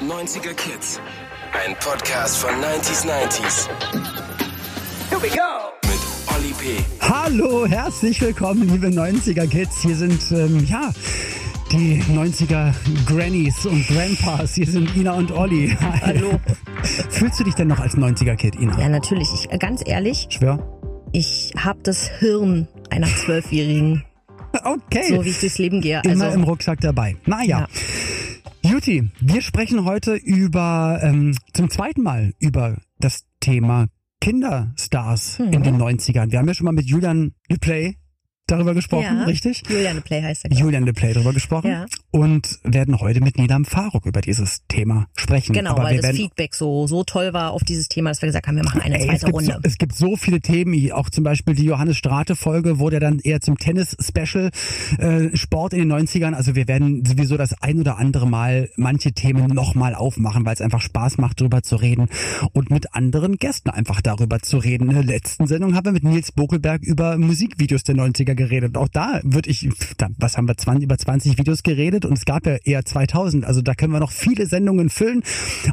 90er Kids. Ein Podcast von 90s 90s. Here we go! Mit Olli P. Hallo, herzlich willkommen, liebe 90er Kids. Hier sind, ähm, ja, die 90er Grannies und Grandpas. Hier sind Ina und Olli. Hallo. Fühlst du dich denn noch als 90er Kid, Ina? Ja, natürlich. Ich, äh, ganz ehrlich, Schwör. ich habe das Hirn einer Zwölfjährigen, Okay. so wie ich durchs Leben gehe. Immer Also, im Rucksack dabei. Naja. Juti, wir sprechen heute über, ähm, zum zweiten Mal über das Thema Kinderstars Mhm. in den 90ern. Wir haben ja schon mal mit Julian LePlay darüber gesprochen, ja, richtig? Juliane Play heißt er. ich. Julian LePlay darüber gesprochen Ja. Und werden heute mit Nilam Faruk über dieses Thema sprechen. Genau, Aber weil das werden Feedback so, so toll war auf dieses Thema, dass wir gesagt haben, wir machen eine Ey, es, zweite gibt Runde. so, es gibt so viele Themen, auch zum Beispiel die Johannes Strate Folge wurde dann eher zum Tennis-Special äh, Sport in den 90ern. Also wir werden sowieso das ein oder andere Mal manche Themen nochmal aufmachen, weil es einfach Spaß macht, drüber zu reden und mit anderen Gästen einfach darüber zu reden. In der letzten Sendung haben wir mit Nils Bokelberg über Musikvideos der 90er geredet. Auch da würde ich, was haben wir, 20, über 20 Videos geredet und es gab ja eher 2000. Also da können wir noch viele Sendungen füllen.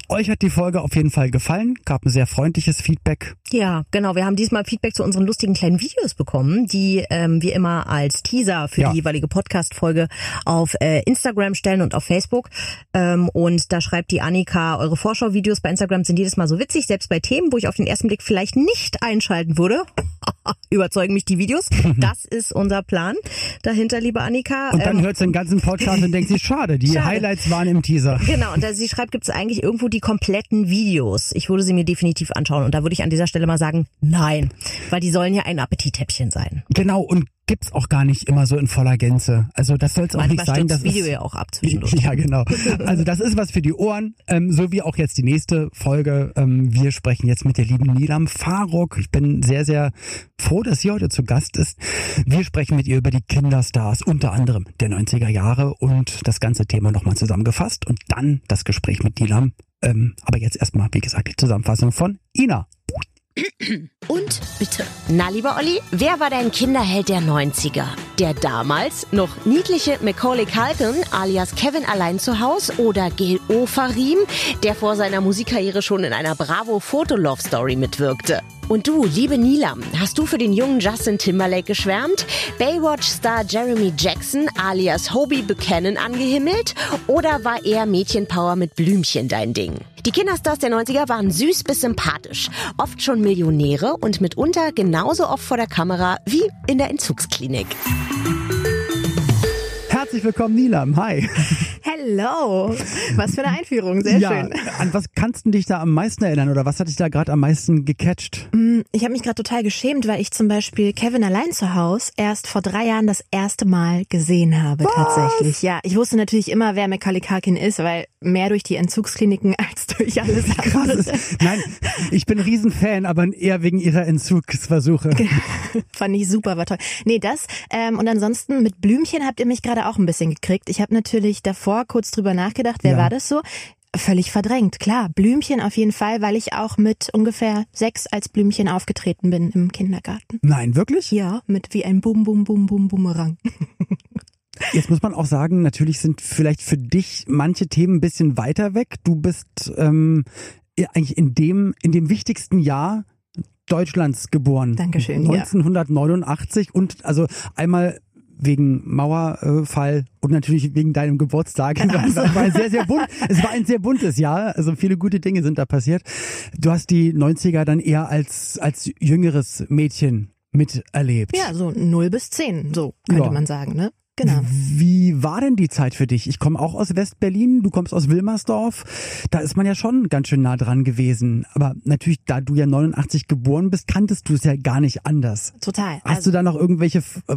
Euch hat die Folge auf jeden Fall gefallen, gab ein sehr freundliches Feedback. Ja, genau. Wir haben diesmal Feedback zu unseren lustigen kleinen Videos bekommen, die ähm, wir immer als Teaser für Ja. die jeweilige Podcast-Folge auf äh, Instagram stellen und auf Facebook. Ähm, und da schreibt die Annika, eure Vorschau-Videos bei Instagram sind jedes Mal so witzig, selbst bei Themen, wo ich auf den ersten Blick vielleicht nicht einschalten würde. Überzeugen mich die Videos. Das ist unser Plan dahinter, liebe Annika. Und dann Ähm, hört den ganzen Podcast und denkt sich, schade, die Schade. Highlights waren im Teaser. Genau, und da sie schreibt, gibt es eigentlich irgendwo die kompletten Videos. Ich würde sie mir definitiv anschauen. Und da würde ich an dieser Stelle mal sagen, nein. Weil die sollen ja ein Appetithäppchen sein. Genau, und gibt's auch gar nicht immer so in voller Gänze. Also das soll es auch nicht sein. Das das Video ist, ja auch ab zwischendurch. Ja, genau. Also das ist was für die Ohren, ähm, so wie auch jetzt die nächste Folge. Ähm, wir sprechen jetzt mit der lieben Nilam Faruk. Ich bin sehr, sehr froh, dass sie heute zu Gast ist. Wir sprechen mit ihr über die Kinderstars, unter anderem der 90er Jahre und das ganze Thema nochmal zusammengefasst und dann das Gespräch mit Nilam. Ähm, aber jetzt erstmal, wie gesagt, die Zusammenfassung von Ina. Und bitte. Na, lieber Olli, wer war dein Kinderheld der 90er? Der damals noch niedliche Macaulay Culkin alias Kevin allein zu Haus oder Gil Ofarim, der vor seiner Musikkarriere schon in einer Bravo Foto Love Story mitwirkte? Und du, liebe Nilam, hast du für den jungen Justin Timberlake geschwärmt? Baywatch-Star Jeremy Jackson alias Hobie Buchanan angehimmelt? Oder war eher Mädchenpower mit Blümchen dein Ding? Die Kinderstars der 90er waren süß bis sympathisch, oft schon Millionäre und mitunter genauso oft vor der Kamera wie in der Entzugsklinik. Herzlich willkommen, Nilam. Hi. Hello! Was für eine Einführung, sehr ja, schön. an was kannst du dich da am meisten erinnern oder was hat dich da gerade am meisten gecatcht? Ich habe mich gerade total geschämt, weil ich zum Beispiel Kevin allein zu Haus erst vor drei Jahren das erste Mal gesehen habe, tatsächlich. Ja, ich wusste natürlich immer, wer Macaulay Culkin ist, weil mehr durch die Entzugskliniken als durch alles Krass. andere. Ist, nein, ich bin Riesenfan, aber eher wegen ihrer Entzugsversuche. Fand ich super, war toll. Nee, das. Ähm, und ansonsten mit Blümchen habt ihr mich gerade auch ein bisschen gekriegt. Ich habe natürlich davor kurz drüber nachgedacht, wer Ja. war das so? Völlig verdrängt, klar. Blümchen auf jeden Fall, weil ich auch mit ungefähr sechs als Blümchen aufgetreten bin im Kindergarten. Nein, wirklich? Ja, mit wie ein Bum Bum Bum Bum Bumerang. Jetzt muss man auch sagen, natürlich sind vielleicht für dich manche Themen ein bisschen weiter weg. Du bist ähm, ja, eigentlich in dem, in dem wichtigsten Jahr Deutschlands geboren. Dankeschön, ja. 1989 und also einmal wegen Mauerfall und natürlich wegen deinem Geburtstag. Es war, war ein sehr, sehr bunt, es war ein sehr buntes Jahr. Also viele gute Dinge sind da passiert. Du hast die 90er dann eher als, als jüngeres Mädchen miterlebt. Ja, so 0 bis 10, so könnte Ja. man sagen, ne? Genau. Wie war denn die Zeit für dich? Ich komme auch aus West-Berlin, du kommst aus Wilmersdorf. Da ist man ja schon ganz schön nah dran gewesen. Aber natürlich, da du ja 89 geboren bist, kanntest du es ja gar nicht anders. Total. Hast du da noch irgendwelche äh,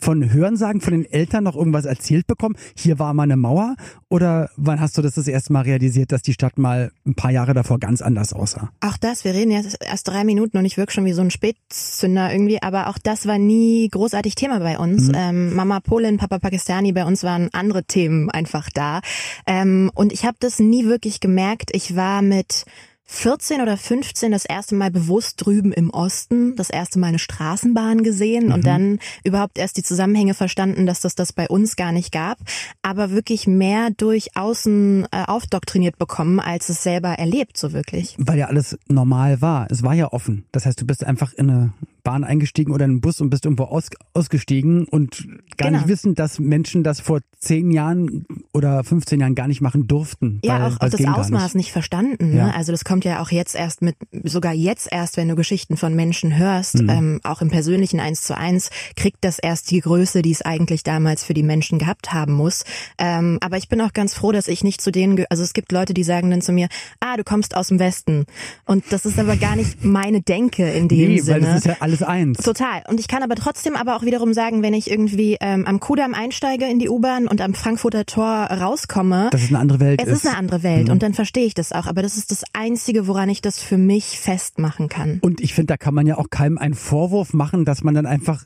von Hörensagen von den Eltern noch irgendwas erzählt bekommen? Hier war mal eine Mauer? Oder wann hast du das das erste Mal realisiert, dass die Stadt mal ein paar Jahre davor ganz anders aussah? Auch das, wir reden jetzt erst drei Minuten und ich wirke schon wie so ein Spätzünder irgendwie, aber auch das war nie großartig Thema bei uns. Ähm, Mama Polin, Papa Pakistani, bei uns waren andere Themen einfach da. Ähm, und ich habe das nie wirklich gemerkt. Ich war mit 14 oder 15 das erste Mal bewusst drüben im Osten, das erste Mal eine Straßenbahn gesehen mhm. und dann überhaupt erst die Zusammenhänge verstanden, dass das das bei uns gar nicht gab, aber wirklich mehr durch außen äh, aufdoktriniert bekommen, als es selber erlebt, so wirklich. Weil ja alles normal war. Es war ja offen. Das heißt, du bist einfach in eine Bahn eingestiegen oder in einen Bus und bist irgendwo aus, ausgestiegen und gar genau. nicht wissen, dass Menschen das vor zehn Jahren oder 15 Jahren gar nicht machen durften. Ja, auch, auch das Ausmaß nicht. nicht. verstanden. Ne? Also das kommt ja auch jetzt erst mit, sogar jetzt erst, wenn du Geschichten von Menschen hörst, mhm. ähm, auch im persönlichen Eins zu eins, kriegt das erst die Größe, die es eigentlich damals für die Menschen gehabt haben muss. Ähm, aber ich bin auch ganz froh, dass ich nicht zu denen, also es gibt Leute, die sagen dann zu mir, ah, du kommst aus dem Westen. Und das ist aber gar nicht meine Denke in dem nee, Sinne. Weil das ist ja alles ist eins. Total. Und ich kann aber trotzdem aber auch wiederum sagen, wenn ich irgendwie ähm, am Kudamm einsteige in die U-Bahn und am Frankfurter Tor rauskomme, das ist eine andere Welt. Es ist, ist eine andere Welt mhm. und dann verstehe ich das auch. Aber das ist das Einzige, woran ich das für mich festmachen kann. Und ich finde, da kann man ja auch keinem einen Vorwurf machen, dass man dann einfach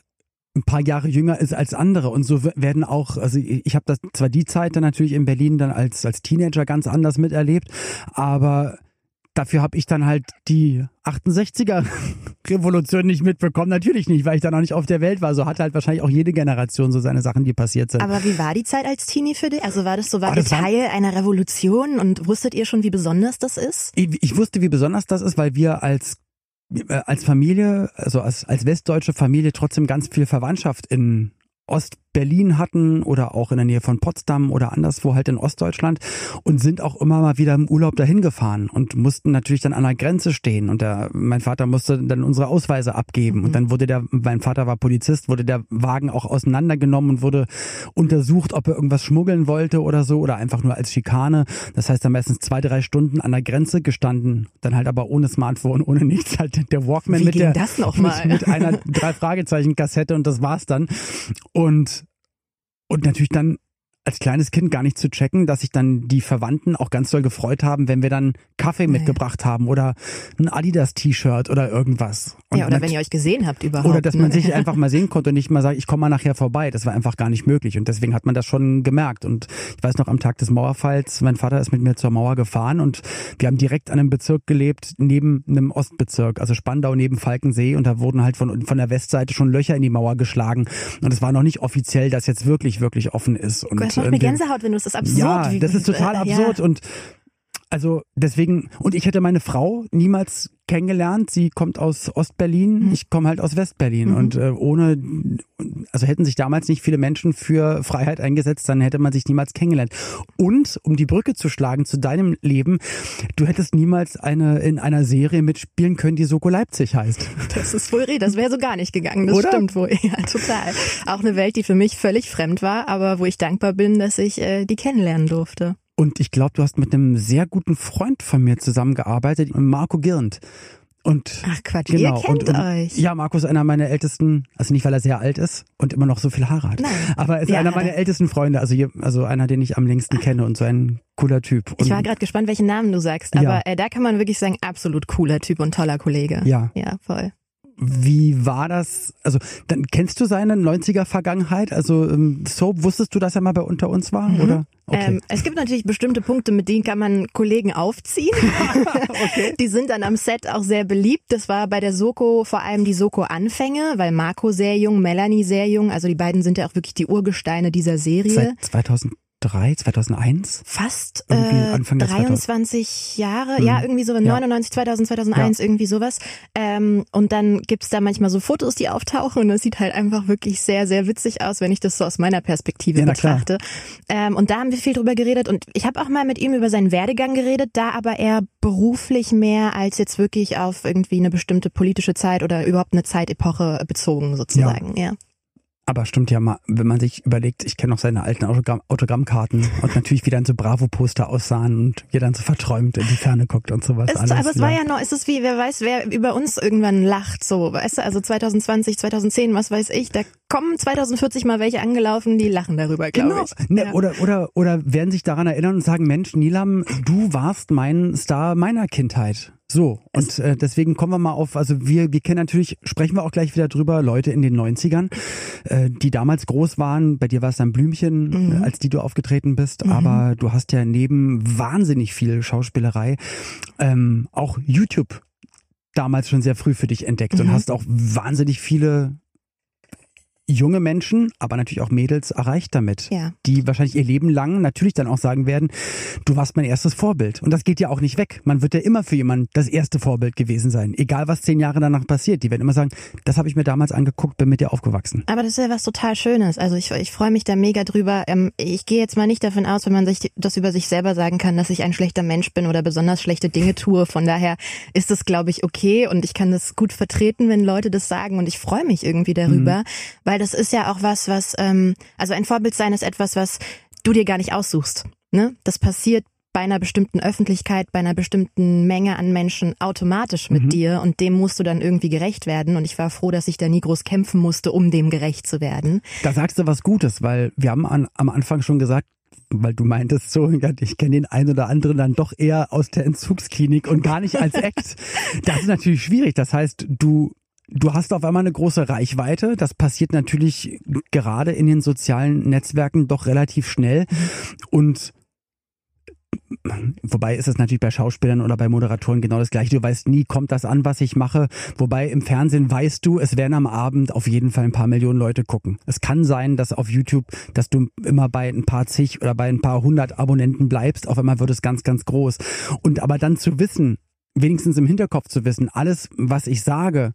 ein paar Jahre jünger ist als andere und so werden auch also ich habe das zwar die Zeit dann natürlich in Berlin dann als als Teenager ganz anders miterlebt, aber Dafür habe ich dann halt die 68er Revolution nicht mitbekommen. Natürlich nicht, weil ich dann auch nicht auf der Welt war. So hatte halt wahrscheinlich auch jede Generation so seine Sachen, die passiert sind. Aber wie war die Zeit als Teenie für dich? Also war das so, war das Teil war... einer Revolution und wusstet ihr schon, wie besonders das ist? Ich, ich wusste, wie besonders das ist, weil wir als äh, als Familie, also als, als westdeutsche Familie trotzdem ganz viel Verwandtschaft in Ostberlin hatten oder auch in der Nähe von Potsdam oder anderswo halt in Ostdeutschland und sind auch immer mal wieder im Urlaub dahin gefahren und mussten natürlich dann an der Grenze stehen und der, mein Vater musste dann unsere Ausweise abgeben mhm. und dann wurde der, mein Vater war Polizist, wurde der Wagen auch auseinandergenommen und wurde untersucht, ob er irgendwas schmuggeln wollte oder so oder einfach nur als Schikane. Das heißt dann meistens zwei, drei Stunden an der Grenze gestanden, dann halt aber ohne Smartphone, ohne nichts, halt der Walkman Wie mit der, mit, mit einer drei Fragezeichen Kassette und das war's dann. Und, und natürlich dann als kleines Kind gar nicht zu checken, dass sich dann die Verwandten auch ganz doll gefreut haben, wenn wir dann Kaffee nee. mitgebracht haben oder ein Adidas-T-Shirt oder irgendwas. Und ja, oder wenn ihr euch gesehen habt überhaupt. Oder dass man ne? sich einfach mal sehen konnte und nicht mal sagt, ich komme mal nachher vorbei. Das war einfach gar nicht möglich. Und deswegen hat man das schon gemerkt. Und ich weiß noch, am Tag des Mauerfalls, mein Vater ist mit mir zur Mauer gefahren und wir haben direkt an einem Bezirk gelebt, neben einem Ostbezirk, also Spandau neben Falkensee. Und da wurden halt von, von der Westseite schon Löcher in die Mauer geschlagen. Und es war noch nicht offiziell, dass jetzt wirklich, wirklich offen ist. Und das macht mir Gänsehaut, wenn du es das absurd. Ja, das ist total absurd ja. und also deswegen, und ich hätte meine Frau niemals kennengelernt. Sie kommt aus Ostberlin, mhm. ich komme halt aus Westberlin. Mhm. Und äh, ohne, also hätten sich damals nicht viele Menschen für Freiheit eingesetzt, dann hätte man sich niemals kennengelernt. Und um die Brücke zu schlagen zu deinem Leben, du hättest niemals eine in einer Serie mitspielen können, die Soko Leipzig heißt. Das ist wohl das wäre so gar nicht gegangen. Das Oder? stimmt wohl. Ja, total. Auch eine Welt, die für mich völlig fremd war, aber wo ich dankbar bin, dass ich äh, die kennenlernen durfte. Und ich glaube, du hast mit einem sehr guten Freund von mir zusammengearbeitet, Marco Girnd. Und Ach Quatsch, genau, ihr kennt und, und, euch. Ja, Marco ist einer meiner ältesten, also nicht weil er sehr alt ist und immer noch so viel Haare hat, Nein. aber er ist ja, einer meiner ältesten Freunde, also, hier, also einer, den ich am längsten kenne und so ein cooler Typ. Und ich war gerade gespannt, welchen Namen du sagst, aber ja. äh, da kann man wirklich sagen, absolut cooler Typ und toller Kollege. Ja. Ja, voll. Wie war das? Also, dann kennst du seine 90er Vergangenheit? Also, ähm, Soap, wusstest du, dass er mal bei unter uns war, mhm. oder? Okay. Ähm, es gibt natürlich bestimmte Punkte, mit denen kann man Kollegen aufziehen. okay. Die sind dann am Set auch sehr beliebt. Das war bei der Soko vor allem die Soko-Anfänge, weil Marco sehr jung, Melanie sehr jung. Also die beiden sind ja auch wirklich die Urgesteine dieser Serie. Seit 2000 2003, 2001? Fast äh, Anfang 23 Jahre, hm. ja, irgendwie so 99, 2000, 2001, ja. irgendwie sowas. Ähm, und dann gibt's da manchmal so Fotos, die auftauchen und das sieht halt einfach wirklich sehr, sehr witzig aus, wenn ich das so aus meiner Perspektive ja, betrachte. Ähm, und da haben wir viel drüber geredet und ich habe auch mal mit ihm über seinen Werdegang geredet, da aber eher beruflich mehr als jetzt wirklich auf irgendwie eine bestimmte politische Zeit oder überhaupt eine Zeitepoche bezogen sozusagen, ja. Ja. Aber stimmt ja mal, wenn man sich überlegt, ich kenne noch seine alten Autogramm Autogrammkarten und natürlich wie dann so Bravo-Poster aussahen und ihr dann so verträumt in die Ferne guckt und sowas. Ist, alles, aber es war ja noch, ist es wie, wer weiß, wer über uns irgendwann lacht, so, weißt du, also 2020, 2010, was weiß ich, da kommen 2040 mal welche angelaufen, die lachen darüber, glaube genau. ich. Ne, ja. Oder, oder, oder werden sich daran erinnern und sagen, Mensch, Nilam, du warst mein Star meiner Kindheit. So, und äh, deswegen kommen wir mal auf, also wir, wir kennen natürlich, sprechen wir auch gleich wieder drüber, Leute in den 90ern, äh, die damals groß waren, bei dir war es dann Blümchen, mhm. äh, als die du aufgetreten bist, mhm. aber du hast ja neben wahnsinnig viel Schauspielerei ähm, auch YouTube damals schon sehr früh für dich entdeckt mhm. und hast auch wahnsinnig viele junge Menschen, aber natürlich auch Mädels erreicht damit, ja. die wahrscheinlich ihr Leben lang natürlich dann auch sagen werden, du warst mein erstes Vorbild. Und das geht ja auch nicht weg. Man wird ja immer für jemanden das erste Vorbild gewesen sein, egal was zehn Jahre danach passiert. Die werden immer sagen, das habe ich mir damals angeguckt, bin mit dir aufgewachsen. Aber das ist ja was total Schönes. Also ich, ich freue mich da mega drüber. Ähm, ich gehe jetzt mal nicht davon aus, wenn man sich das über sich selber sagen kann, dass ich ein schlechter Mensch bin oder besonders schlechte Dinge tue. Von daher ist das, glaube ich, okay und ich kann das gut vertreten, wenn Leute das sagen und ich freue mich irgendwie darüber, mhm. weil das ist ja auch was, was, ähm, also ein Vorbild sein ist etwas, was du dir gar nicht aussuchst. Ne? Das passiert bei einer bestimmten Öffentlichkeit, bei einer bestimmten Menge an Menschen automatisch mit mhm. dir und dem musst du dann irgendwie gerecht werden. Und ich war froh, dass ich da nie groß kämpfen musste, um dem gerecht zu werden. Da sagst du was Gutes, weil wir haben an, am Anfang schon gesagt, weil du meintest so, ich kenne den einen oder anderen dann doch eher aus der Entzugsklinik und gar nicht als Act. das ist natürlich schwierig. Das heißt, du Du hast auf einmal eine große Reichweite. Das passiert natürlich gerade in den sozialen Netzwerken doch relativ schnell. Und Wobei ist es natürlich bei Schauspielern oder bei Moderatoren genau das gleiche. Du weißt nie, kommt das an, was ich mache. Wobei im Fernsehen weißt du, es werden am Abend auf jeden Fall ein paar Millionen Leute gucken. Es kann sein, dass auf YouTube, dass du immer bei ein paar zig oder bei ein paar hundert Abonnenten bleibst. Auf einmal wird es ganz, ganz groß. Und aber dann zu wissen, wenigstens im Hinterkopf zu wissen, alles, was ich sage,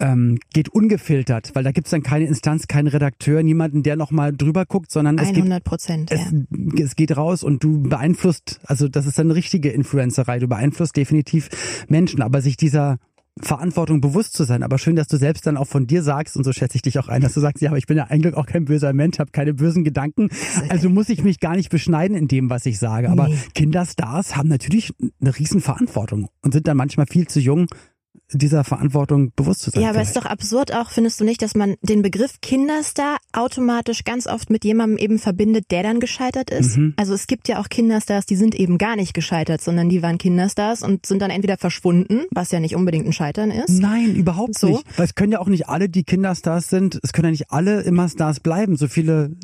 ähm, geht ungefiltert, weil da gibt's dann keine Instanz, keinen Redakteur, niemanden, der nochmal drüber guckt, sondern es 100 Prozent, ja. es, es geht raus und du beeinflusst, also das ist eine richtige Influencerei, du beeinflusst definitiv Menschen, aber sich dieser Verantwortung bewusst zu sein. Aber schön, dass du selbst dann auch von dir sagst, und so schätze ich dich auch ein, dass du sagst, ja, aber ich bin ja eigentlich auch kein böser Mensch, habe keine bösen Gedanken. Also muss ich mich gar nicht beschneiden in dem, was ich sage. Aber nee. Kinderstars haben natürlich eine riesen Verantwortung und sind dann manchmal viel zu jung, dieser Verantwortung bewusst zu sein. Ja, aber es ist doch absurd auch, findest du nicht, dass man den Begriff Kinderstar automatisch ganz oft mit jemandem eben verbindet, der dann gescheitert ist? Mhm. Also es gibt ja auch Kinderstars, die sind eben gar nicht gescheitert, sondern die waren Kinderstars und sind dann entweder verschwunden, was ja nicht unbedingt ein Scheitern ist. Nein, überhaupt so. nicht. Weil es können ja auch nicht alle, die Kinderstars sind, es können ja nicht alle immer Stars bleiben. So viele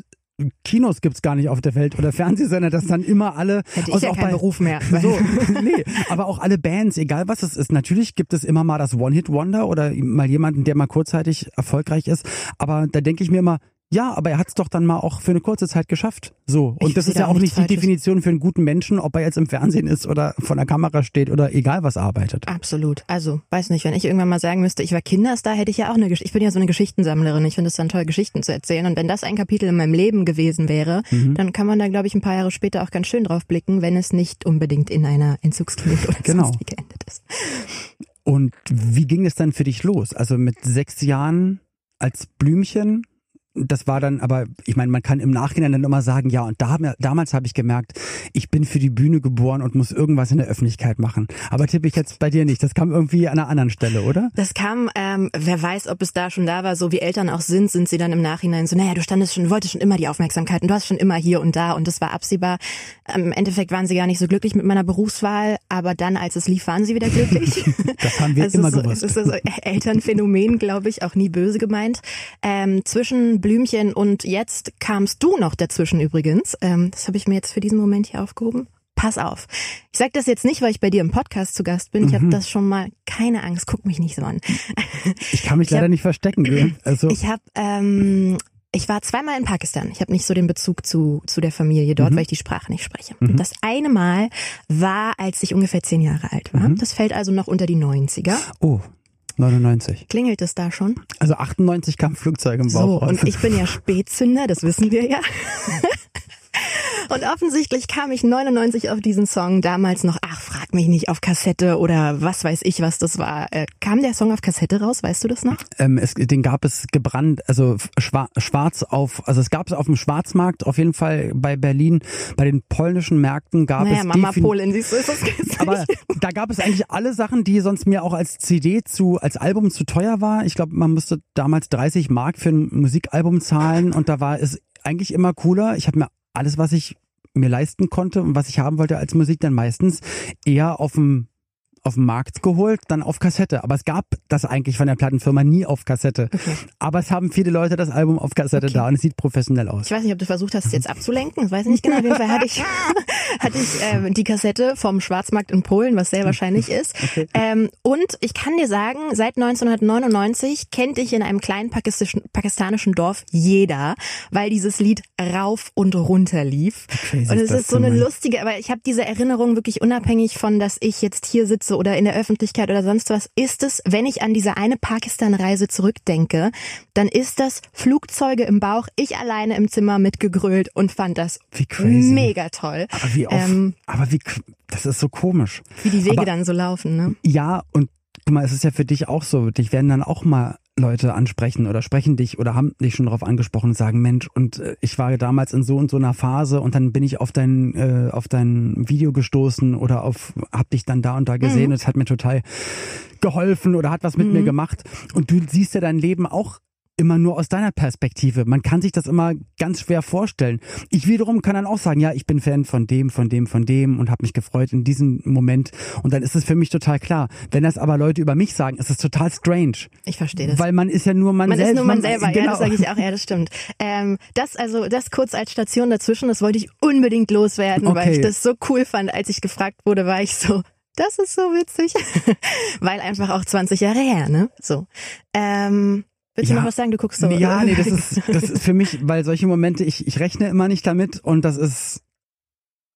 Kinos gibt's gar nicht auf der Welt oder Fernsehsender, dass dann immer alle Hätte ich also ja auch keinen bei, Beruf mehr. So, nee, aber auch alle Bands, egal was es ist. Natürlich gibt es immer mal das One-Hit-Wonder oder mal jemanden, der mal kurzzeitig erfolgreich ist. Aber da denke ich mir immer, ja, aber er hat es doch dann mal auch für eine kurze Zeit geschafft. So. Und ich das ist ja auch nicht die Definition für einen guten Menschen, ob er jetzt im Fernsehen ist oder von der Kamera steht oder egal was arbeitet. Absolut. Also, weiß nicht, wenn ich irgendwann mal sagen müsste, ich war Kinderstar, hätte ich ja auch eine Geschichte. Ich bin ja so eine Geschichtensammlerin. Ich finde es dann toll, Geschichten zu erzählen. Und wenn das ein Kapitel in meinem Leben gewesen wäre, mhm. dann kann man da, glaube ich, ein paar Jahre später auch ganz schön drauf blicken, wenn es nicht unbedingt in einer Entzugsklinik oder genau. sonst wie geendet ist. Und wie ging es dann für dich los? Also mit sechs Jahren als Blümchen das war dann, aber ich meine, man kann im Nachhinein dann immer sagen, ja, und da, damals habe ich gemerkt, ich bin für die Bühne geboren und muss irgendwas in der Öffentlichkeit machen. Aber tippe ich jetzt bei dir nicht. Das kam irgendwie an einer anderen Stelle, oder? Das kam, ähm, wer weiß, ob es da schon da war, so wie Eltern auch sind, sind sie dann im Nachhinein so, naja, du standest schon, wolltest schon immer die Aufmerksamkeit und du hast schon immer hier und da und das war absehbar. Im Endeffekt waren sie gar nicht so glücklich mit meiner Berufswahl, aber dann, als es lief, waren sie wieder glücklich. das haben wir also immer so, gewusst. Es ist so Elternphänomen, glaube ich, auch nie böse gemeint. Ähm, zwischen Blümchen und jetzt kamst du noch dazwischen übrigens. Ähm, das habe ich mir jetzt für diesen Moment hier aufgehoben. Pass auf. Ich sage das jetzt nicht, weil ich bei dir im Podcast zu Gast bin. Ich mhm. habe das schon mal. Keine Angst, guck mich nicht so an. Ich kann mich ich leider hab, nicht verstecken. Also ich habe ähm, ich war zweimal in Pakistan. Ich habe nicht so den Bezug zu, zu der Familie dort, mhm. weil ich die Sprache nicht spreche. Mhm. Das eine Mal war, als ich ungefähr zehn Jahre alt war. Mhm. Das fällt also noch unter die 90er. Oh. 99. Klingelt es da schon? Also 98 kam Flugzeug im Bauch So, und ich bin ja Spätzünder, das wissen wir ja. Und offensichtlich kam ich 99 auf diesen Song, damals noch, frag mich nicht, auf Kassette oder was weiß ich, was das war. Äh, kam der Song auf Kassette raus, weißt du das noch? Ähm, es, den gab es gebrannt, also schwarz auf, also es gab es auf dem Schwarzmarkt, auf jeden Fall bei Berlin, bei den polnischen Märkten gab naja, es Mama Polin, siehst du, ist das Aber da gab es eigentlich alle Sachen, die sonst mir auch als CD zu, als Album zu teuer war. Ich glaube, man musste damals 30 Mark für ein Musikalbum zahlen und da war es eigentlich immer cooler. Ich habe mir alles, was ich mir leisten konnte und was ich haben wollte als Musik, dann meistens eher auf dem auf dem Markt geholt, dann auf Kassette. Aber es gab das eigentlich von der Plattenfirma nie auf Kassette. Okay. Aber es haben viele Leute das Album auf Kassette okay. da und es sieht professionell aus. Ich weiß nicht, ob du versucht hast, es jetzt abzulenken. Ich weiß nicht genau. Auf jeden Fall hatte ich, hatte ich ähm, die Kassette vom Schwarzmarkt in Polen, was sehr wahrscheinlich ist. Okay. Ähm, und ich kann dir sagen, seit 1999 kennt dich in einem kleinen pakistanischen Dorf jeder, weil dieses Lied rauf und runter lief. Und es ist so eine lustige, aber ich habe diese Erinnerung wirklich unabhängig von, dass ich jetzt hier sitze oder in der Öffentlichkeit oder sonst was, ist es, wenn ich an diese eine Pakistan-Reise zurückdenke, dann ist das Flugzeuge im Bauch, ich alleine im Zimmer mitgegrölt und fand das mega toll. Aber wie oft, ähm, aber wie, das ist so komisch. Wie die Wege aber, dann so laufen, ne? Ja, und guck mal, es ist ja für dich auch so, dich werden dann auch mal Leute ansprechen oder sprechen dich oder haben dich schon darauf angesprochen und sagen, Mensch, und äh, ich war damals in so und so einer Phase und dann bin ich auf dein, äh, auf dein Video gestoßen oder auf, hab dich dann da und da gesehen mhm. und es hat mir total geholfen oder hat was mit mhm. mir gemacht. Und du siehst ja dein Leben auch immer nur aus deiner Perspektive. Man kann sich das immer ganz schwer vorstellen. Ich wiederum kann dann auch sagen, ja, ich bin Fan von dem, von dem, von dem und habe mich gefreut in diesem Moment. Und dann ist es für mich total klar. Wenn das aber Leute über mich sagen, ist es total strange. Ich verstehe das. Weil man ist ja nur man, man selbst. Man ist nur man, selber, genau. ja, das sage ich auch, ja, das stimmt. Ähm, das also, das kurz als Station dazwischen, das wollte ich unbedingt loswerden, okay. weil ich das so cool fand, als ich gefragt wurde, war ich so, das ist so witzig. weil einfach auch 20 Jahre her, ne? So. Ähm, Willst ja, du noch was sagen? Du guckst so. Ja, nee, das ist, das ist für mich, weil solche Momente, ich, ich rechne immer nicht damit und das ist,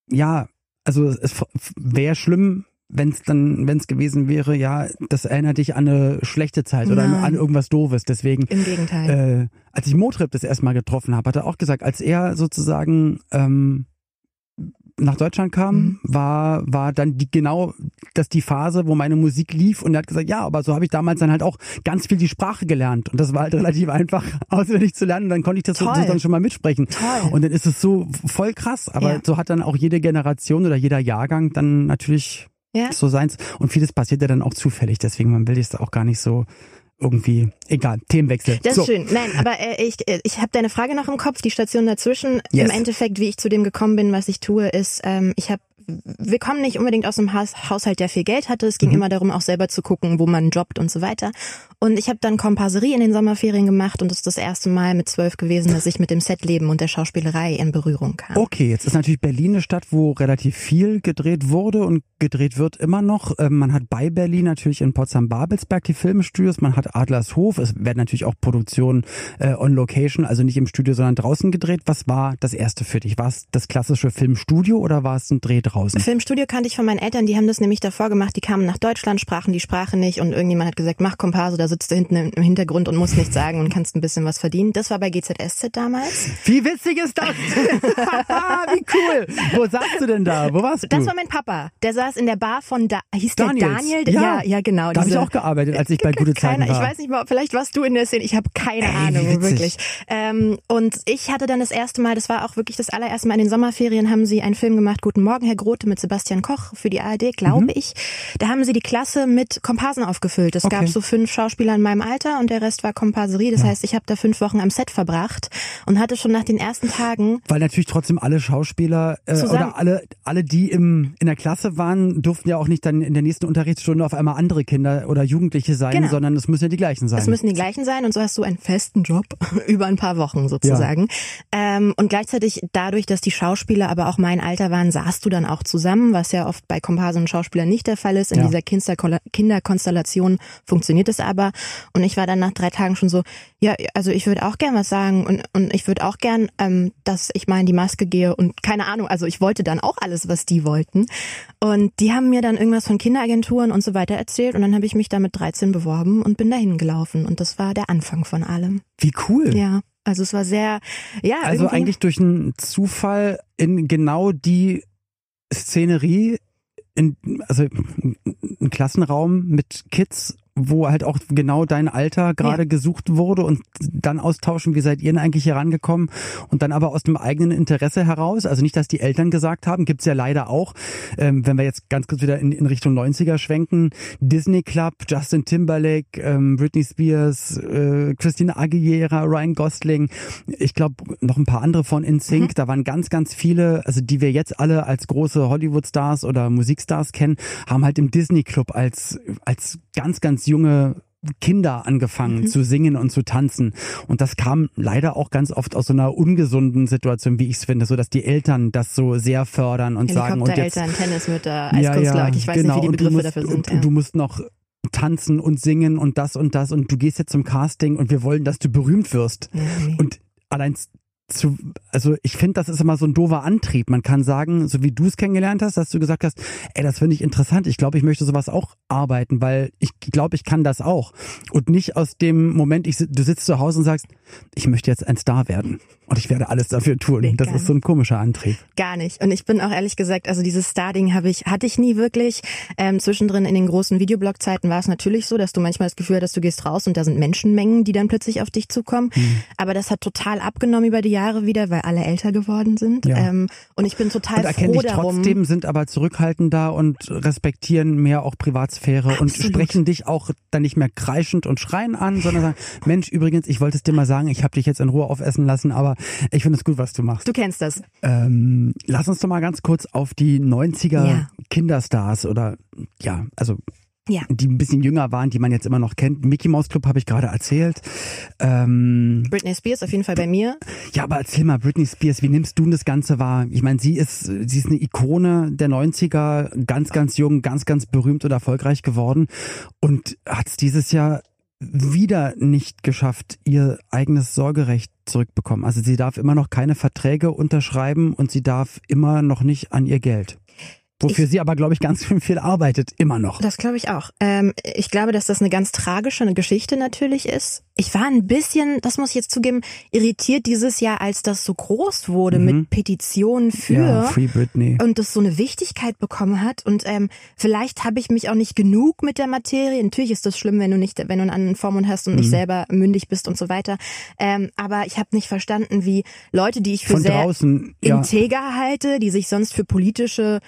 ja, also es wäre schlimm, wenn es dann, wenn es gewesen wäre, ja, das erinnert dich an eine schlechte Zeit oder Nein. an irgendwas Doofes. Deswegen. Im Gegenteil. Äh, als ich Motrip das erstmal getroffen habe, hat er auch gesagt, als er sozusagen ähm, nach Deutschland kam, mhm. war, war dann die, genau das die Phase, wo meine Musik lief und er hat gesagt, ja, aber so habe ich damals dann halt auch ganz viel die Sprache gelernt und das war halt relativ einfach auswendig zu lernen und dann konnte ich das Toll. sozusagen schon mal mitsprechen. Toll. Und dann ist es so voll krass, aber ja. so hat dann auch jede Generation oder jeder Jahrgang dann natürlich ja. so seins und vieles passiert ja dann auch zufällig, deswegen man will es auch gar nicht so irgendwie, egal, Themenwechsel. Das ist so. schön. Nein, aber äh, ich, äh, ich habe deine Frage noch im Kopf, die Station dazwischen. Yes. Im Endeffekt, wie ich zu dem gekommen bin, was ich tue, ist, ähm, ich habe wir kommen nicht unbedingt aus einem Haushalt, der viel Geld hatte. Es ging mhm. immer darum, auch selber zu gucken, wo man jobbt und so weiter. Und ich habe dann Komparserie in den Sommerferien gemacht und das ist das erste Mal mit zwölf gewesen, dass ich mit dem Setleben und der Schauspielerei in Berührung kam. Okay, jetzt ist natürlich Berlin eine Stadt, wo relativ viel gedreht wurde und gedreht wird immer noch. Ähm, man hat bei Berlin natürlich in Potsdam-Babelsberg die Filmstudios, man hat Adlershof, es werden natürlich auch Produktionen äh, on Location, also nicht im Studio, sondern draußen gedreht. Was war das erste für dich? War es das klassische Filmstudio oder war es ein Dreh draußen? Draußen? Filmstudio kannte ich von meinen Eltern, die haben das nämlich davor gemacht. Die kamen nach Deutschland, sprachen die Sprache nicht und irgendjemand hat gesagt, mach Komparse, da sitzt du hinten im Hintergrund und musst nichts sagen und kannst ein bisschen was verdienen. Das war bei GZSZ damals. Wie witzig ist das? Wie cool. Wo saßt du denn da? Wo warst du? Das war mein Papa. Der saß in der Bar von da hieß Daniels. der Daniel? Ja, ja, ja genau. Da habe ich auch gearbeitet, als ich bei Gute Zeiten war. Ich weiß nicht mal, vielleicht warst du in der Szene. Ich habe keine Ey, Ahnung, wirklich. Ähm, und ich hatte dann das erste Mal, das war auch wirklich das allererste Mal in den Sommerferien, haben sie einen Film gemacht, Guten Morgen, Herr Grote, mit Sebastian Koch für die ARD, glaube mhm. ich. Da haben sie die Klasse mit Komparsen aufgefüllt. Es okay. gab so fünf Schauspieler in meinem Alter und der Rest war Komparserie. Das ja. heißt, ich habe da fünf Wochen am Set verbracht und hatte schon nach den ersten Tagen. Weil natürlich trotzdem alle Schauspieler äh, oder alle, alle, die im, in der Klasse waren, durften ja auch nicht dann in der nächsten Unterrichtsstunde auf einmal andere Kinder oder Jugendliche sein, genau. sondern es müssen ja die gleichen sein. Es müssen die gleichen sein und so hast du einen festen Job über ein paar Wochen sozusagen. Ja. Ähm, und gleichzeitig dadurch, dass die Schauspieler aber auch mein Alter waren, saßt du dann auch zusammen, was ja oft bei Komparsen und Schauspielern nicht der Fall ist. In ja. dieser Kinderkonstellation funktioniert es aber. Und ich war dann nach drei Tagen schon so, ja, also ich würde auch gern was sagen und, und ich würde auch gern, ähm, dass ich mal in die Maske gehe und keine Ahnung, also ich wollte dann auch alles, was die wollten. Und die haben mir dann irgendwas von Kinderagenturen und so weiter erzählt und dann habe ich mich da mit 13 beworben und bin dahin gelaufen und das war der Anfang von allem. Wie cool. Ja. Also es war sehr, ja. Also eigentlich durch einen Zufall in genau die Szenerie, in, also ein Klassenraum mit Kids wo halt auch genau dein Alter gerade ja. gesucht wurde und dann austauschen, wie seid ihr denn eigentlich hier rangekommen und dann aber aus dem eigenen Interesse heraus, also nicht, dass die Eltern gesagt haben, gibt's ja leider auch, ähm, wenn wir jetzt ganz kurz wieder in, in, Richtung 90er schwenken, Disney Club, Justin Timberlake, ähm, Britney Spears, äh, Christina Aguilera, Ryan Gosling, ich glaube noch ein paar andere von InSync, mhm. da waren ganz, ganz viele, also die wir jetzt alle als große Hollywood-Stars oder Musikstars kennen, haben halt im Disney Club als, als ganz, ganz junge Kinder angefangen mhm. zu singen und zu tanzen. Und das kam leider auch ganz oft aus so einer ungesunden Situation, wie ich es finde, so dass die Eltern das so sehr fördern und sagen und jetzt Eltern, Tennismütter, Eiskunstler, ja, ja, ich weiß genau, nicht, wie die Begriffe musst, dafür sind. Und, ja. Du musst noch tanzen und singen und das und das und du gehst jetzt zum Casting und wir wollen, dass du berühmt wirst. Nee. Und allein zu, also ich finde, das ist immer so ein doofer Antrieb. Man kann sagen, so wie du es kennengelernt hast, dass du gesagt hast, ey, das finde ich interessant. Ich glaube, ich möchte sowas auch arbeiten, weil ich glaube, ich kann das auch. Und nicht aus dem Moment, ich, du sitzt zu Hause und sagst, ich möchte jetzt ein Star werden. Und ich werde alles dafür tun. Nee, das ist so ein komischer Antrieb. Gar nicht. Und ich bin auch ehrlich gesagt, also dieses Star-Ding habe ich, hatte ich nie wirklich. Ähm, zwischendrin in den großen Videoblog-Zeiten war es natürlich so, dass du manchmal das Gefühl hast, du gehst raus und da sind Menschenmengen, die dann plötzlich auf dich zukommen. Hm. Aber das hat total abgenommen über die Jahre wieder, weil alle älter geworden sind. Ja. Ähm, und ich bin total und erkennen froh dich darum. trotzdem, sind aber zurückhaltender und respektieren mehr auch Privatsphäre Absolut. und sprechen dich auch dann nicht mehr kreischend und schreien an, sondern sagen, Mensch, übrigens, ich wollte es dir mal sagen, ich habe dich jetzt in Ruhe aufessen lassen, aber ich finde es gut, was du machst. Du kennst das. Ähm, lass uns doch mal ganz kurz auf die 90er ja. Kinderstars oder ja, also ja. die ein bisschen jünger waren, die man jetzt immer noch kennt. Mickey Mouse Club habe ich gerade erzählt. Ähm, Britney Spears auf jeden Fall bei mir. Ja, aber erzähl mal, Britney Spears, wie nimmst du das Ganze wahr? Ich meine, sie ist, sie ist eine Ikone der 90er, ganz, ganz jung, ganz, ganz berühmt und erfolgreich geworden und hat es dieses Jahr wieder nicht geschafft, ihr eigenes Sorgerecht zurückbekommen. Also sie darf immer noch keine Verträge unterschreiben und sie darf immer noch nicht an ihr Geld. Wofür ich, sie aber, glaube ich, ganz viel arbeitet, immer noch. Das glaube ich auch. Ähm, ich glaube, dass das eine ganz tragische Geschichte natürlich ist. Ich war ein bisschen, das muss ich jetzt zugeben, irritiert dieses Jahr, als das so groß wurde mhm. mit Petitionen für ja, Free Britney. und das so eine Wichtigkeit bekommen hat. Und ähm, vielleicht habe ich mich auch nicht genug mit der Materie. Natürlich ist das schlimm, wenn du nicht, wenn du einen anderen Vormund hast und mhm. nicht selber mündig bist und so weiter. Ähm, aber ich habe nicht verstanden, wie Leute, die ich für Von sehr draußen, ja. integer halte, die sich sonst für politische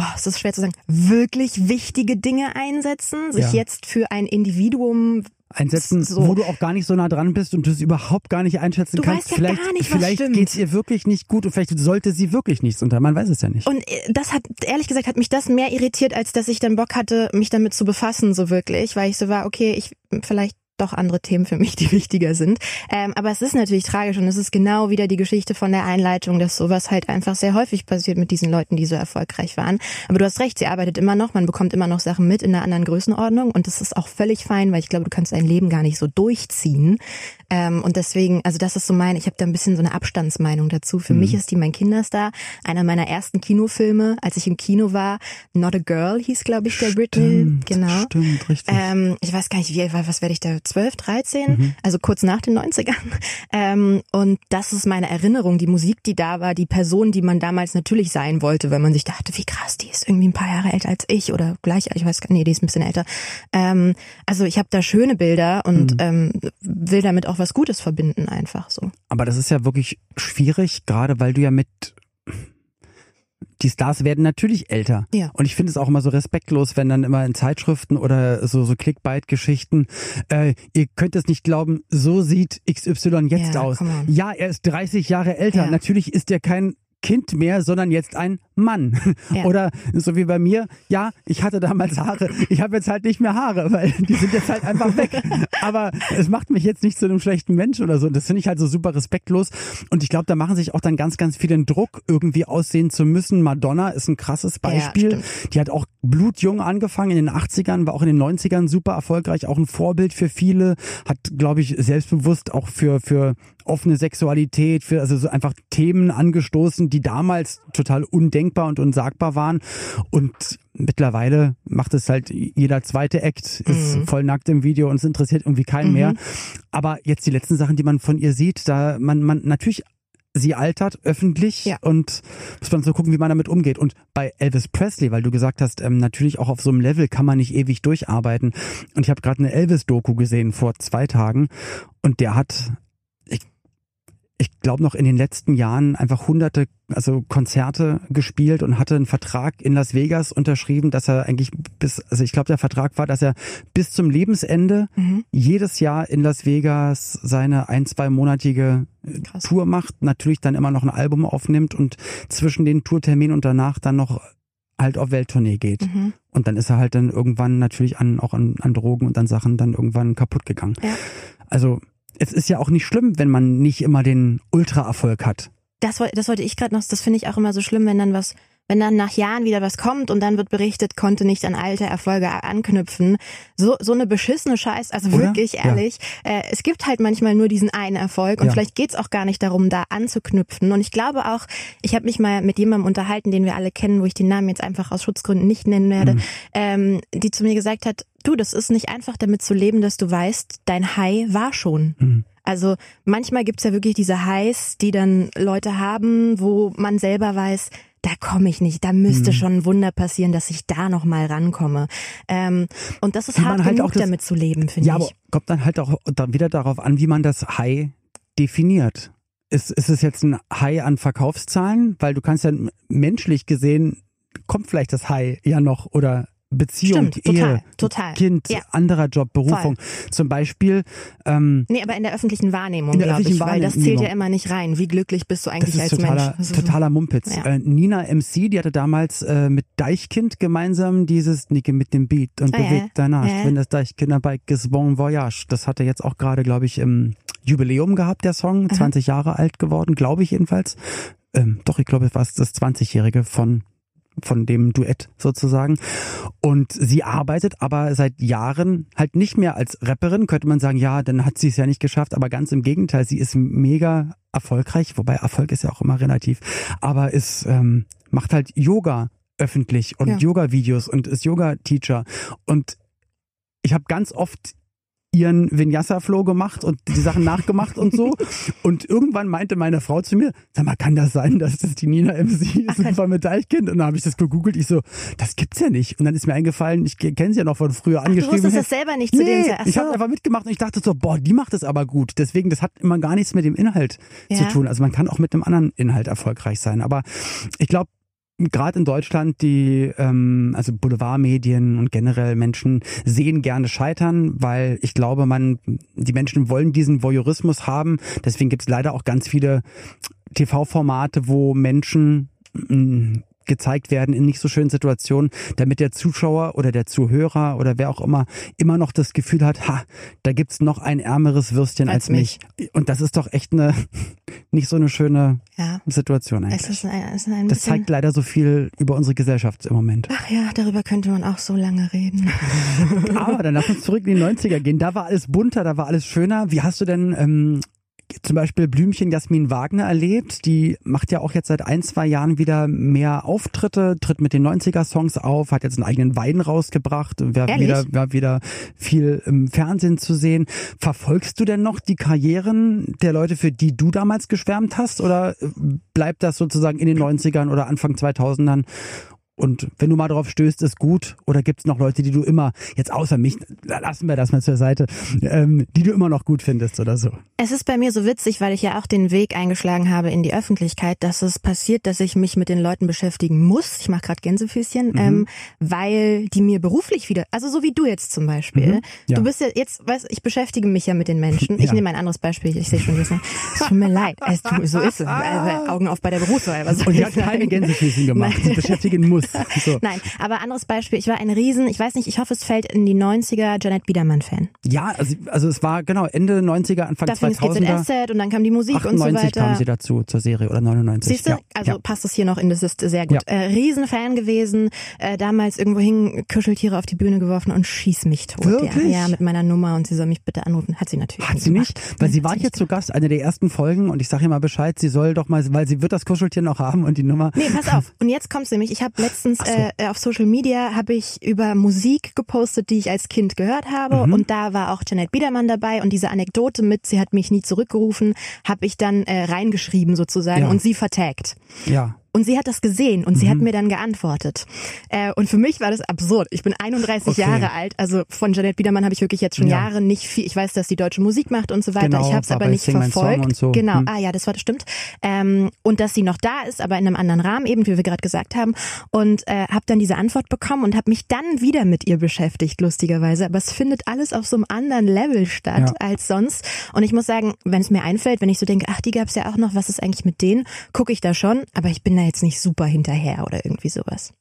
oh, es ist schwer zu sagen, wirklich wichtige Dinge einsetzen, sich ja. jetzt für ein Individuum einsetzen, so. wo du auch gar nicht so nah dran bist und du es überhaupt gar nicht einschätzen du kannst. Weißt ja vielleicht gar nicht, vielleicht geht es ihr wirklich nicht gut und vielleicht sollte sie wirklich nichts unter. Man weiß es ja nicht. Und äh, das hat, ehrlich gesagt, hat mich das mehr irritiert, als dass ich dann Bock hatte, mich damit zu befassen, so wirklich, weil ich so war, okay, ich vielleicht doch andere Themen für mich, die wichtiger sind. Ähm, aber es ist natürlich tragisch und es ist genau wieder die Geschichte von der Einleitung, dass sowas halt einfach sehr häufig passiert mit diesen Leuten, die so erfolgreich waren. Aber du hast recht, sie arbeitet immer noch, man bekommt immer noch Sachen mit in einer anderen Größenordnung und das ist auch völlig fein, weil ich glaube, du kannst dein Leben gar nicht so durchziehen. Ähm, und deswegen, also das ist so mein, ich habe da ein bisschen so eine Abstandsmeinung dazu. Für mhm. mich ist die mein Kinderstar. Einer meiner ersten Kinofilme, als ich im Kino war, Not a Girl hieß, glaube ich, der Britney. Genau. Stimmt, richtig. Ähm, ich weiß gar nicht, wie, was werde ich da, 12, 13? Mhm. Also kurz nach den 90ern. Ähm, und das ist meine Erinnerung, die Musik, die da war, die Person, die man damals natürlich sein wollte, wenn man sich dachte, wie krass, die ist irgendwie ein paar Jahre älter als ich oder gleich, ich weiß gar nicht, nee, die ist ein bisschen älter. Ähm, also ich habe da schöne Bilder und mhm. ähm, will damit auch was Gutes verbinden einfach so. Aber das ist ja wirklich schwierig, gerade weil du ja mit die Stars werden natürlich älter. Ja. Und ich finde es auch immer so respektlos, wenn dann immer in Zeitschriften oder so, so Clickbait-Geschichten, äh, ihr könnt es nicht glauben, so sieht XY jetzt ja, aus. Ja, er ist 30 Jahre älter. Ja. Natürlich ist er kein Kind mehr, sondern jetzt ein Mann. Ja. Oder so wie bei mir, ja, ich hatte damals Haare, ich habe jetzt halt nicht mehr Haare, weil die sind jetzt halt einfach weg. Aber es macht mich jetzt nicht zu einem schlechten Menschen oder so. Das finde ich halt so super respektlos. Und ich glaube, da machen sich auch dann ganz, ganz viele Druck, irgendwie aussehen zu müssen. Madonna ist ein krasses Beispiel. Ja, die hat auch blutjung angefangen, in den 80ern, war auch in den 90ern super erfolgreich, auch ein Vorbild für viele, hat, glaube ich, selbstbewusst auch für, für offene Sexualität, für also so einfach Themen angestoßen, die damals total undenkbar und unsagbar waren. Und mittlerweile macht es halt jeder zweite Act, ist mhm. voll nackt im Video und es interessiert irgendwie keinen mhm. mehr. Aber jetzt die letzten Sachen, die man von ihr sieht, da man, man natürlich sie altert öffentlich ja. und muss man so gucken, wie man damit umgeht. Und bei Elvis Presley, weil du gesagt hast, ähm, natürlich auch auf so einem Level kann man nicht ewig durcharbeiten. Und ich habe gerade eine Elvis-Doku gesehen vor zwei Tagen und der hat ich glaube noch in den letzten Jahren einfach hunderte also Konzerte gespielt und hatte einen Vertrag in Las Vegas unterschrieben, dass er eigentlich bis also ich glaube der Vertrag war, dass er bis zum Lebensende mhm. jedes Jahr in Las Vegas seine ein zwei monatige äh, Krass. Tour macht, natürlich dann immer noch ein Album aufnimmt und zwischen den Tourterminen und danach dann noch halt auf Welttournee geht. Mhm. Und dann ist er halt dann irgendwann natürlich an auch an, an Drogen und an Sachen dann irgendwann kaputt gegangen. Ja. Also es ist ja auch nicht schlimm, wenn man nicht immer den Ultra-Erfolg hat. Das, das wollte ich gerade noch, das finde ich auch immer so schlimm, wenn dann was, wenn dann nach Jahren wieder was kommt und dann wird berichtet, konnte nicht an alte Erfolge anknüpfen. So, so eine beschissene Scheiß, also Oder? wirklich ehrlich. Ja. Äh, es gibt halt manchmal nur diesen einen Erfolg und ja. vielleicht geht's auch gar nicht darum, da anzuknüpfen. Und ich glaube auch, ich habe mich mal mit jemandem unterhalten, den wir alle kennen, wo ich den Namen jetzt einfach aus Schutzgründen nicht nennen werde, mhm. ähm, die zu mir gesagt hat, Du, das ist nicht einfach damit zu leben, dass du weißt, dein High war schon. Mhm. Also manchmal gibt's ja wirklich diese Highs, die dann Leute haben, wo man selber weiß, da komme ich nicht, da müsste mhm. schon ein Wunder passieren, dass ich da noch mal rankomme. Ähm, und das ist wie hart halt genug, das, damit zu leben, finde ja, ich. Ja, aber kommt dann halt auch dann wieder darauf an, wie man das High definiert. Ist, ist es jetzt ein High an Verkaufszahlen? Weil du kannst ja menschlich gesehen, kommt vielleicht das High ja noch oder Beziehung, Stimmt, total, Ehe, total. Kind, ja. anderer Job, Berufung. Voll. Zum Beispiel. Ähm, nee, aber in der öffentlichen Wahrnehmung, glaube ich, weil das zählt ja immer nicht rein. Wie glücklich bist du eigentlich als totaler, Mensch? totaler Mumpitz. Ja. Äh, Nina MC, die hatte damals äh, mit Deichkind gemeinsam dieses Nicke mit dem Beat und ah, bewegt ja. danach. Ja. Wenn das Deichkind dabei ist, Bon Voyage. Das hatte jetzt auch gerade, glaube ich, im Jubiläum gehabt, der Song. Aha. 20 Jahre alt geworden, glaube ich jedenfalls. Ähm, doch, ich glaube, es war das 20-Jährige von von dem Duett sozusagen. Und sie arbeitet aber seit Jahren halt nicht mehr als Rapperin. Könnte man sagen, ja, dann hat sie es ja nicht geschafft. Aber ganz im Gegenteil, sie ist mega erfolgreich. Wobei Erfolg ist ja auch immer relativ. Aber ist, ähm, macht halt Yoga öffentlich und ja. Yoga-Videos und ist Yoga-Teacher. Und ich habe ganz oft ihren Vinyasa-Flow gemacht und die Sachen nachgemacht und so. Und irgendwann meinte meine Frau zu mir, sag mal, kann das sein, dass das die Nina MC ist, mit Deichkind? Und dann habe ich das gegoogelt. Ich so, das gibt's ja nicht. Und dann ist mir eingefallen, ich kenne sie ja noch von früher Ach, angeschrieben. Du wusstest das selber nicht zu nee, dem Ach Ich habe einfach mitgemacht und ich dachte so, boah, die macht es aber gut. Deswegen, das hat immer gar nichts mit dem Inhalt ja. zu tun. Also man kann auch mit einem anderen Inhalt erfolgreich sein. Aber ich glaube, gerade in Deutschland die ähm, also Boulevardmedien und generell Menschen sehen gerne scheitern, weil ich glaube, man die Menschen wollen diesen Voyeurismus haben. Deswegen gibt es leider auch ganz viele TV-Formate, wo Menschen gezeigt werden in nicht so schönen Situationen, damit der Zuschauer oder der Zuhörer oder wer auch immer immer noch das Gefühl hat, ha, da gibt's noch ein ärmeres Würstchen als, als mich. mich. Und das ist doch echt eine nicht so eine schöne ja. Situation eigentlich. Es ist ein, es ist ein das zeigt leider so viel über unsere Gesellschaft im Moment. Ach ja, darüber könnte man auch so lange reden. Aber dann lass uns zurück in die 90er gehen. Da war alles bunter, da war alles schöner. Wie hast du denn ähm, zum Beispiel Blümchen Jasmin Wagner erlebt. Die macht ja auch jetzt seit ein, zwei Jahren wieder mehr Auftritte, tritt mit den 90er-Songs auf, hat jetzt einen eigenen Wein rausgebracht, wäre wieder, wär wieder viel im Fernsehen zu sehen. Verfolgst du denn noch die Karrieren der Leute, für die du damals geschwärmt hast? Oder bleibt das sozusagen in den 90ern oder Anfang 2000ern und wenn du mal drauf stößt, ist gut. Oder gibt es noch Leute, die du immer, jetzt außer mich, lassen wir das mal zur Seite, ähm, die du immer noch gut findest oder so? Es ist bei mir so witzig, weil ich ja auch den Weg eingeschlagen habe in die Öffentlichkeit, dass es passiert, dass ich mich mit den Leuten beschäftigen muss. Ich mache gerade Gänsefüßchen, mhm. ähm, weil die mir beruflich wieder, also so wie du jetzt zum Beispiel. Mhm, ja. Du bist ja jetzt, weißt ich beschäftige mich ja mit den Menschen. Ich ja. nehme ein anderes Beispiel, ich sehe schon, es tut mir leid. Es, so ist es. Also, Augen auf bei der Berufswahl. Und die hat keine Gänsefüßchen gemacht, sie beschäftigen muss. So. Nein, aber anderes Beispiel. Ich war ein Riesen, ich weiß nicht, ich hoffe, es fällt in die 90er Janet Biedermann-Fan. Ja, also, also es war genau Ende 90er, Anfang Da fing es 2000er. GZSZ und dann kam die Musik 98 und so weiter. kam sie dazu zur Serie oder 99. Siehst du? Ja, also ja. passt es hier noch in das ist sehr gut. Ja. Äh, Riesenfan gewesen, äh, damals irgendwo hing Kuscheltiere auf die Bühne geworfen und schieß mich tot. Wirklich? Ja, ja, mit meiner Nummer und sie soll mich bitte anrufen. Hat sie natürlich Hat sie nicht? Weil Nein, sie war hier zu Gast, eine der ersten Folgen und ich sage ihr mal Bescheid, sie soll doch mal, weil sie wird das Kuscheltier noch haben und die Nummer. Nee, pass auf. Und jetzt kommt's nämlich. Ich habe letztens so. äh, auf Social Media habe ich über Musik gepostet, die ich als Kind gehört habe. Mhm. Und da war auch Janet Biedermann dabei. Und diese Anekdote mit, sie hat mich nie zurückgerufen, habe ich dann äh, reingeschrieben sozusagen Ja. und sie vertagt. Ja. Und sie hat das gesehen und sie Mhm. hat mir dann geantwortet. Äh, und für mich war das absurd. Ich bin 31 Okay. Jahre alt, also von Janet Biedermann habe ich wirklich jetzt schon Ja. Jahre nicht viel. Ich weiß, dass die deutsche Musik macht und so weiter. Genau, ich habe es aber nicht verfolgt. so. Genau, Hm. ah ja, das war das stimmt. Ähm, und dass sie noch da ist, aber in einem anderen Rahmen, eben wie wir gerade gesagt haben. Und äh, habe dann diese Antwort bekommen und habe mich dann wieder mit ihr beschäftigt, lustigerweise. Aber es findet alles auf so einem anderen Level statt Ja. als sonst. Und ich muss sagen, wenn es mir einfällt, wenn ich so denke, ach, die gab's ja auch noch, was ist eigentlich mit denen, gucke ich da schon, aber ich bin da jetzt nicht super hinterher oder irgendwie sowas.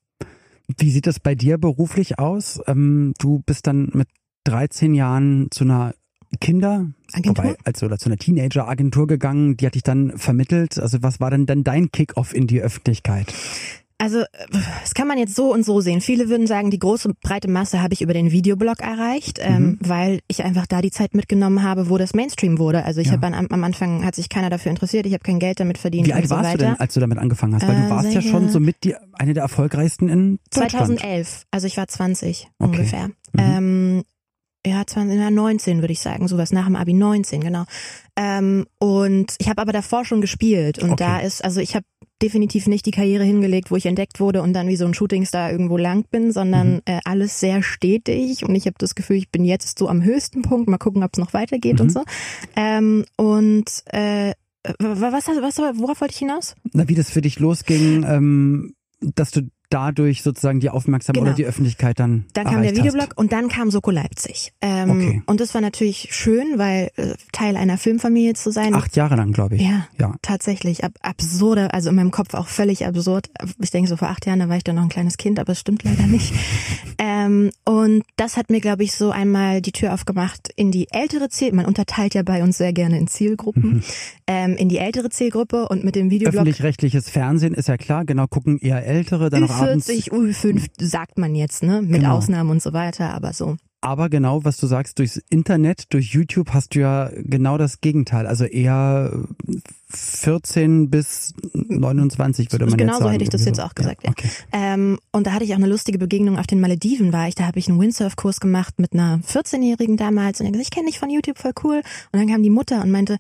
Wie sieht das bei dir beruflich aus? Ähm, du bist dann mit 13 Jahren zu einer Kinder, Agentur? wobei, also oder zu einer Teenager-Agentur gegangen, die hat dich dann vermittelt. Also was war denn dann dein Kick-off in die Öffentlichkeit? Also, äh, das kann man jetzt so und so sehen. Viele würden sagen, die große breite Masse habe ich über den Videoblog erreicht, ähm, Mhm. weil ich einfach da die Zeit mitgenommen habe, wo das Mainstream wurde. Also ich Ja. habe am, Anfang hat sich keiner dafür interessiert, ich habe kein Geld damit verdient Wie und alt so warst weiter. du denn, als du damit angefangen hast? Weil du Äh, warst ja schon so mit die, eine der erfolgreichsten in Deutschland. 2011, also ich war 20 Okay. ungefähr. Mhm. Ähm, ja, 20, ja, 19 würde ich sagen, sowas nach dem Abi 19, genau. Ähm, und ich habe aber davor schon gespielt und Okay. da ist, also ich habe definitiv nicht die Karriere hingelegt, wo ich entdeckt wurde und dann wie so ein Shootingstar irgendwo lang bin, sondern Mhm. äh, alles sehr stetig und ich habe das Gefühl, ich bin jetzt so am höchsten Punkt, mal gucken, ob es noch weitergeht Mhm. und so. Ähm, und äh, was, was, worauf wollte ich hinaus? Na, wie das für dich losging, ähm, dass du dadurch sozusagen die Aufmerksamkeit Genau. oder die Öffentlichkeit dann Dann kam der Videoblog und dann kam Soko Leipzig. Ähm, Okay. Und das war natürlich schön, weil äh, Teil einer Filmfamilie zu sein. hast. Acht Jahre lang, glaube ich. Ja, ja. tatsächlich. Ab absurde, also in meinem Kopf auch völlig absurd. Ich denke so vor acht Jahren, da war ich dann noch ein kleines Kind, aber es stimmt leider nicht. ähm, und das hat mir, glaube ich, so einmal die Tür aufgemacht in die ältere Ziel. Man unterteilt ja bei uns sehr gerne in Zielgruppen. Mhm. Ähm, in die ältere Zielgruppe und mit dem Videoblog Öffentlich-rechtliches Fernsehen ist ja klar, genau, gucken eher Ältere, dann noch abends. Ü40, Ü5 sagt man jetzt, ne? Mit Genau. Ausnahmen und so weiter, aber so. Aber genau, was du sagst, durchs Internet, durch YouTube hast du ja genau das Gegenteil. Also eher 14 bis 29 würde man Genau jetzt so sagen. hätte ich das jetzt auch gesagt, ja. Okay. Ähm, und da hatte ich auch eine lustige Begegnung auf den Malediven war ich. Da habe ich einen Windsurf-Kurs gemacht mit einer 14-Jährigen damals und hat gesagt, ich kenne dich von YouTube, voll cool. Und dann kam die Mutter und meinte,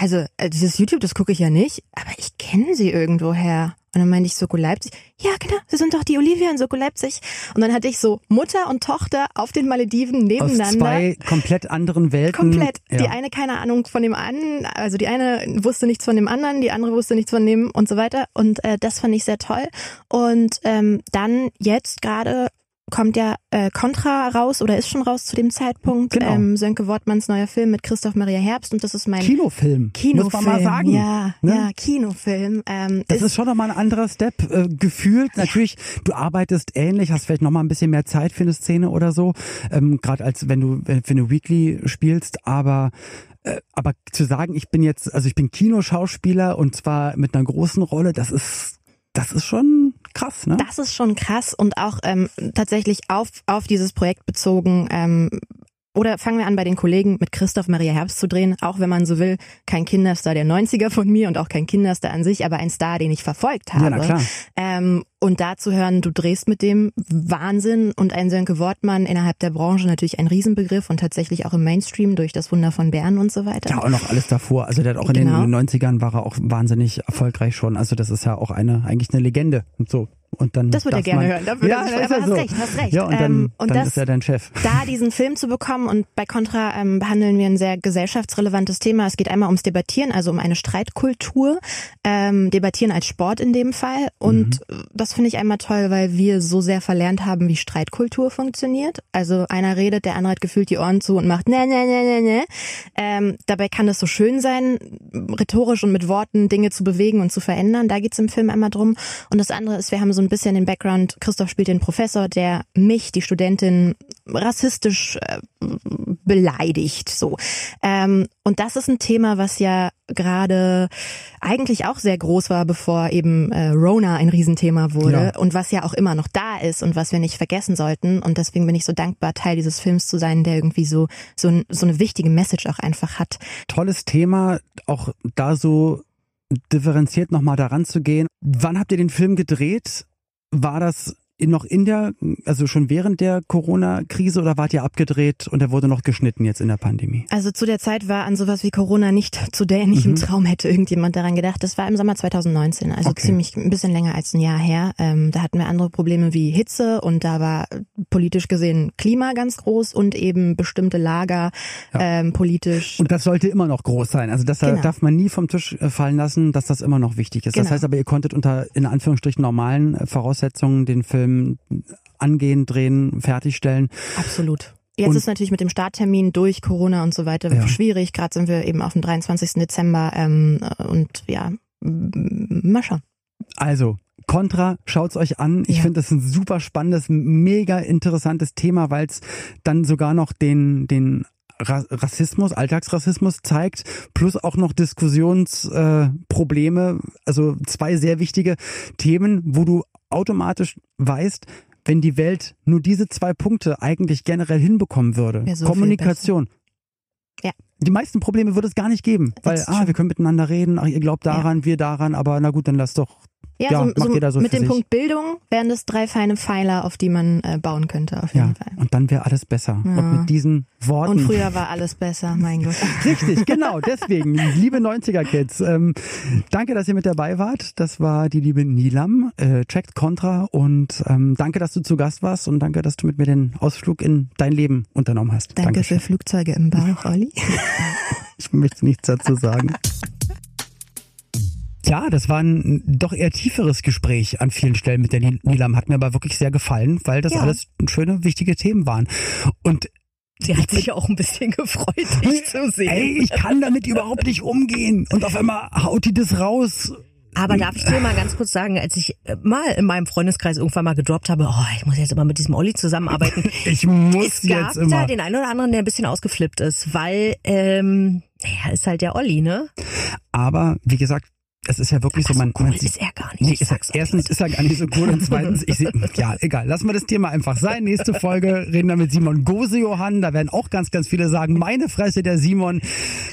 also äh, dieses YouTube, das gucke ich ja nicht, aber ich kenne sie irgendwoher. Und dann meinte ich Soko Leipzig. Ja, genau, sie sind doch die Olivia in Soko Leipzig. Und dann hatte ich so Mutter und Tochter auf den Malediven Aus nebeneinander. zwei komplett anderen Welten. Komplett. Ja. Die eine keine Ahnung von dem anderen, also die eine wusste nichts von dem anderen, die andere wusste nichts von dem und so weiter. Und äh, das fand ich sehr toll. Und ähm, dann jetzt gerade kommt ja äh, Contra raus oder ist schon raus zu dem Zeitpunkt. Genau. Ähm, Sönke Wortmanns neuer Film mit Christoph Maria Herbst und das ist mein Kinofilm, Kinofilm. muss man mal sagen. Ja, ne? ja, Kinofilm. Ähm, Das ist schon nochmal ein anderer Step. Äh, gefühlt natürlich, du arbeitest ähnlich, hast vielleicht nochmal ein bisschen mehr Zeit für eine Szene oder so, ähm, gerade als wenn du wenn, wenn du Weekly spielst, aber äh, aber zu sagen, ich bin jetzt, also ich bin Kinoschauspieler und zwar mit einer großen Rolle, das ist das ist schon krass, ne? Das ist schon krass und auch ähm, tatsächlich auf, auf dieses Projekt bezogen. Ähm, oder fangen wir an bei den Kollegen mit Christoph Maria Herbst zu drehen, auch wenn man so will, kein Kinderstar der 90er von mir und auch kein Kinderstar an sich, aber ein Star, den ich verfolgt habe. ja, na klar. Ähm, und da zu hören, du drehst mit dem Wahnsinn und ein Sönke Wortmann innerhalb der Branche natürlich ein Riesenbegriff und tatsächlich auch im Mainstream durch das Wunder von Bern und so weiter. Ja, und noch alles davor. Also der hat auch in Genau. den 90ern war er auch wahnsinnig erfolgreich schon. Also das ist ja auch eine, eigentlich eine Legende und so. Und dann Das würde er gerne man, hören. Da würde ja, er aber hast so. recht, hast recht. Ja, und dann, Ähm, und dann das- ist er dein Chef. da diesen Film zu bekommen und bei Contra ähm, behandeln wir ein sehr gesellschaftsrelevantes Thema. Es geht einmal ums Debattieren, also um eine Streitkultur, ähm, Debattieren als Sport in dem Fall. Und Mhm. das finde ich einmal toll, weil wir so sehr verlernt haben, wie Streitkultur funktioniert. Also einer redet, der andere hat gefühlt die Ohren zu und macht ne ne ne ne ne. Ähm, dabei kann es so schön sein, rhetorisch und mit Worten Dinge zu bewegen und zu verändern. Da geht's im Film einmal drum. Und das andere ist, wir haben so so ein bisschen den Background. Christoph spielt den Professor, der mich, die Studentin, rassistisch äh, beleidigt. So. Ähm, und das ist ein Thema, was ja gerade eigentlich auch sehr groß war, bevor eben äh, Rona ein Riesenthema wurde ja. und was ja auch immer noch da ist und was wir nicht vergessen sollten. Und deswegen bin ich so dankbar, Teil dieses Films zu sein, der irgendwie so so, so eine wichtige Message auch einfach hat. Tolles Thema, auch da so differenziert nochmal daran zu gehen. Wann habt ihr den Film gedreht? War das noch in der, also schon während der Corona-Krise oder wart ihr abgedreht und er wurde noch geschnitten jetzt in der Pandemie? Also zu der Zeit war an sowas wie Corona nicht, zu der nicht mhm. im Traum hätte irgendjemand daran gedacht. Das war im Sommer 2019, also okay. ziemlich ein bisschen länger als ein Jahr her. Ähm, da hatten wir andere Probleme wie Hitze und da war politisch gesehen Klima ganz groß und eben bestimmte Lager ja. ähm, politisch. Und das sollte immer noch groß sein. Also das genau. darf man nie vom Tisch äh, fallen lassen, dass das immer noch wichtig ist. Genau. Das heißt aber, ihr konntet unter in Anführungsstrichen normalen äh, Voraussetzungen den Film ähm, angehen, drehen, fertigstellen. Absolut. Jetzt und, ist natürlich mit dem Starttermin durch Corona und so weiter ja. schwierig. Gerade sind wir eben auf dem 23. Dezember ähm, und ja, mal schauen. Also, Contra, schaut's euch an. Ich ja. finde das ein super spannendes, mega interessantes Thema, weil es dann sogar noch den, den Rassismus, Alltagsrassismus zeigt, plus auch noch Diskussionsprobleme, äh, also zwei sehr wichtige Themen, wo du automatisch weißt, wenn die Welt nur diese zwei Punkte eigentlich generell hinbekommen würde. So Kommunikation. Ja. Die meisten Probleme würde es gar nicht geben, weil, ah, wir können miteinander reden, ach, ihr glaubt daran, ja. wir daran, aber na gut, dann lass doch ja, ja so, so, so mit dem sich. Punkt Bildung wären das drei feine Pfeiler, auf die man äh, bauen könnte, auf jeden ja, Fall. Und dann wäre alles besser. Ja. Und mit diesen Worten. Und früher war alles besser, mein Gott. Richtig, genau. Deswegen, liebe 90er-Kids, ähm, danke, dass ihr mit dabei wart. Das war die liebe Nilam, äh, checkt Contra und ähm, danke, dass du zu Gast warst und danke, dass du mit mir den Ausflug in dein Leben unternommen hast. Danke Dankeschön. für Flugzeuge im Bauch, Olli. ich möchte nichts dazu sagen. Ja, das war ein doch eher tieferes Gespräch an vielen Stellen mit der Nilam. Hat mir aber wirklich sehr gefallen, weil das ja. alles schöne, wichtige Themen waren. Und Sie hat sich auch ein bisschen gefreut, dich zu sehen. Ey, ich kann damit überhaupt nicht umgehen. Und auf einmal haut die das raus. Aber darf ich dir mal ganz kurz sagen, als ich äh, mal in meinem Freundeskreis irgendwann mal gedroppt habe, oh, ich muss jetzt immer mit diesem Olli zusammenarbeiten. ich muss es gab jetzt immer. da den einen oder anderen, der ein bisschen ausgeflippt ist, weil, ähm, naja, ist halt der Olli, ne? Aber wie gesagt, es ist ja wirklich Aber so, man, so cool man sieht, ist er gar nicht. Nee, ist er, erstens ist er gar nicht so cool und zweitens, ich sehe, ja, egal, lassen wir das Thema einfach sein. Nächste Folge reden wir mit Simon Gose-Johann. Da werden auch ganz, ganz viele sagen, meine Fresse, der Simon,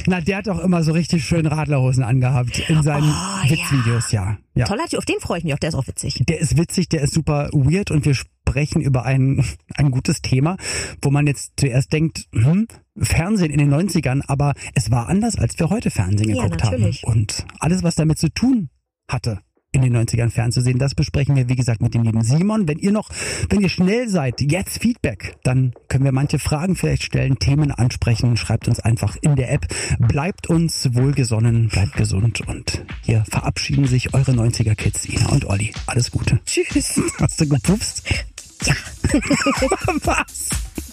na, der hat doch immer so richtig schön Radlerhosen angehabt in seinen oh, Witzvideos, ja. ja. Ja. Toller Typ, auf den freue ich mich auch, der ist auch witzig. Der ist witzig, der ist super weird und wir sprechen über ein, ein gutes Thema, wo man jetzt zuerst denkt, hm, Fernsehen in den 90ern, aber es war anders, als wir heute Fernsehen ja, geguckt natürlich. haben. Und alles, was damit zu tun hatte, in den 90ern fernzusehen. Das besprechen wir, wie gesagt, mit dem lieben Simon. Wenn ihr noch, wenn ihr schnell seid, jetzt Feedback, dann können wir manche Fragen vielleicht stellen, Themen ansprechen. Schreibt uns einfach in der App. Bleibt uns wohlgesonnen, bleibt gesund und hier verabschieden sich eure 90er Kids, Ina und Olli. Alles Gute. Tschüss. Hast du gepupst? Ja. Was?